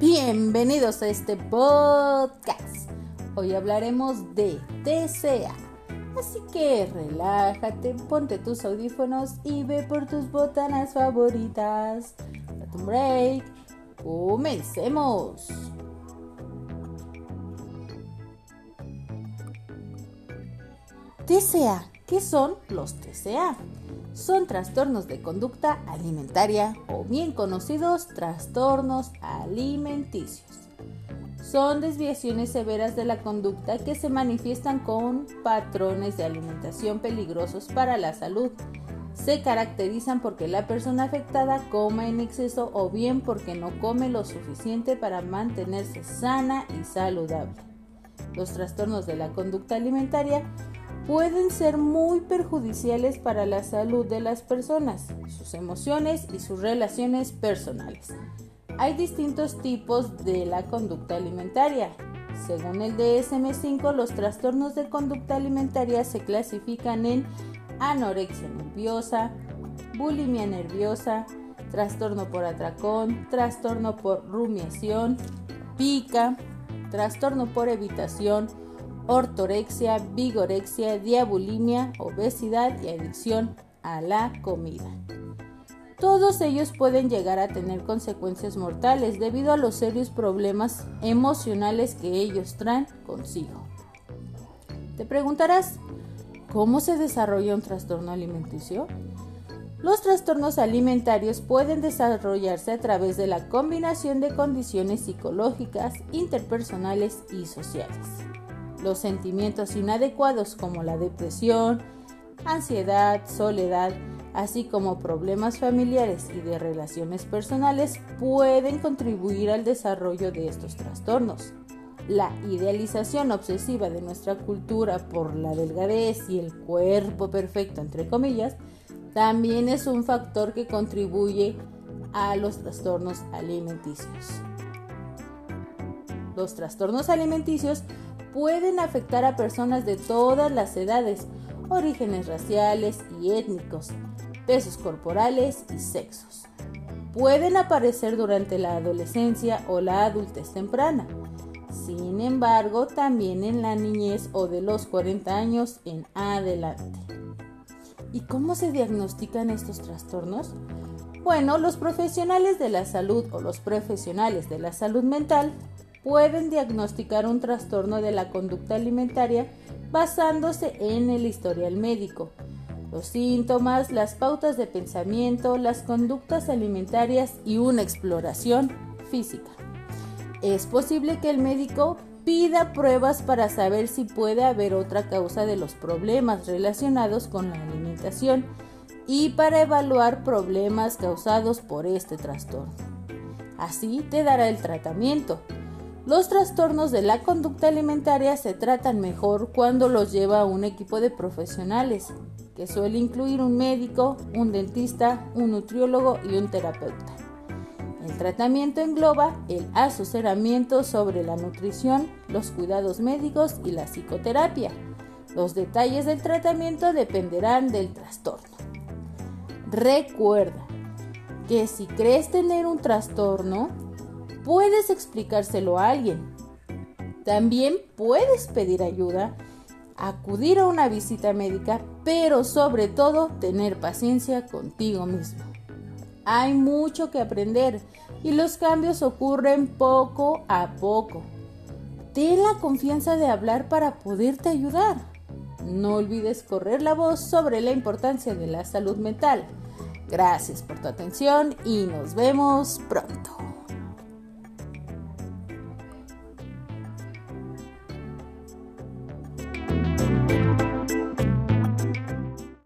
Bienvenidos a este podcast. Hoy hablaremos de TCA. Así que relájate, ponte tus audífonos y ve por tus botanas favoritas. Date un break. Comencemos. TCA. ¿Qué son los TCA? son trastornos de conducta alimentaria o bien conocidos trastornos alimenticios. Son desviaciones severas de la conducta que se manifiestan con patrones de alimentación peligrosos para la salud. Se caracterizan porque la persona afectada come en exceso o bien porque no come lo suficiente para mantenerse sana y saludable. Los trastornos de la conducta alimentaria pueden ser muy perjudiciales para la salud de las personas, sus emociones y sus relaciones personales. Hay distintos tipos de la conducta alimentaria. Según el DSM5, los trastornos de conducta alimentaria se clasifican en anorexia nerviosa, bulimia nerviosa, trastorno por atracón, trastorno por rumiación, pica, trastorno por evitación, ortorexia, vigorexia, diabulimia, obesidad y adicción a la comida. Todos ellos pueden llegar a tener consecuencias mortales debido a los serios problemas emocionales que ellos traen consigo. Te preguntarás, ¿cómo se desarrolla un trastorno alimenticio? Los trastornos alimentarios pueden desarrollarse a través de la combinación de condiciones psicológicas, interpersonales y sociales. Los sentimientos inadecuados como la depresión, ansiedad, soledad, así como problemas familiares y de relaciones personales pueden contribuir al desarrollo de estos trastornos. La idealización obsesiva de nuestra cultura por la delgadez y el cuerpo perfecto, entre comillas, también es un factor que contribuye a los trastornos alimenticios. Los trastornos alimenticios pueden afectar a personas de todas las edades, orígenes raciales y étnicos, pesos corporales y sexos. Pueden aparecer durante la adolescencia o la adultez temprana. Sin embargo, también en la niñez o de los 40 años en adelante. ¿Y cómo se diagnostican estos trastornos? Bueno, los profesionales de la salud o los profesionales de la salud mental pueden diagnosticar un trastorno de la conducta alimentaria basándose en el historial médico, los síntomas, las pautas de pensamiento, las conductas alimentarias y una exploración física. Es posible que el médico pida pruebas para saber si puede haber otra causa de los problemas relacionados con la alimentación y para evaluar problemas causados por este trastorno. Así te dará el tratamiento, los trastornos de la conducta alimentaria se tratan mejor cuando los lleva un equipo de profesionales, que suele incluir un médico, un dentista, un nutriólogo y un terapeuta. El tratamiento engloba el asesoramiento sobre la nutrición, los cuidados médicos y la psicoterapia. Los detalles del tratamiento dependerán del trastorno. Recuerda que si crees tener un trastorno, puedes explicárselo a alguien. También puedes pedir ayuda, acudir a una visita médica, pero sobre todo tener paciencia contigo mismo. Hay mucho que aprender y los cambios ocurren poco a poco. Ten la confianza de hablar para poderte ayudar. No olvides correr la voz sobre la importancia de la salud mental. Gracias por tu atención y nos vemos pronto.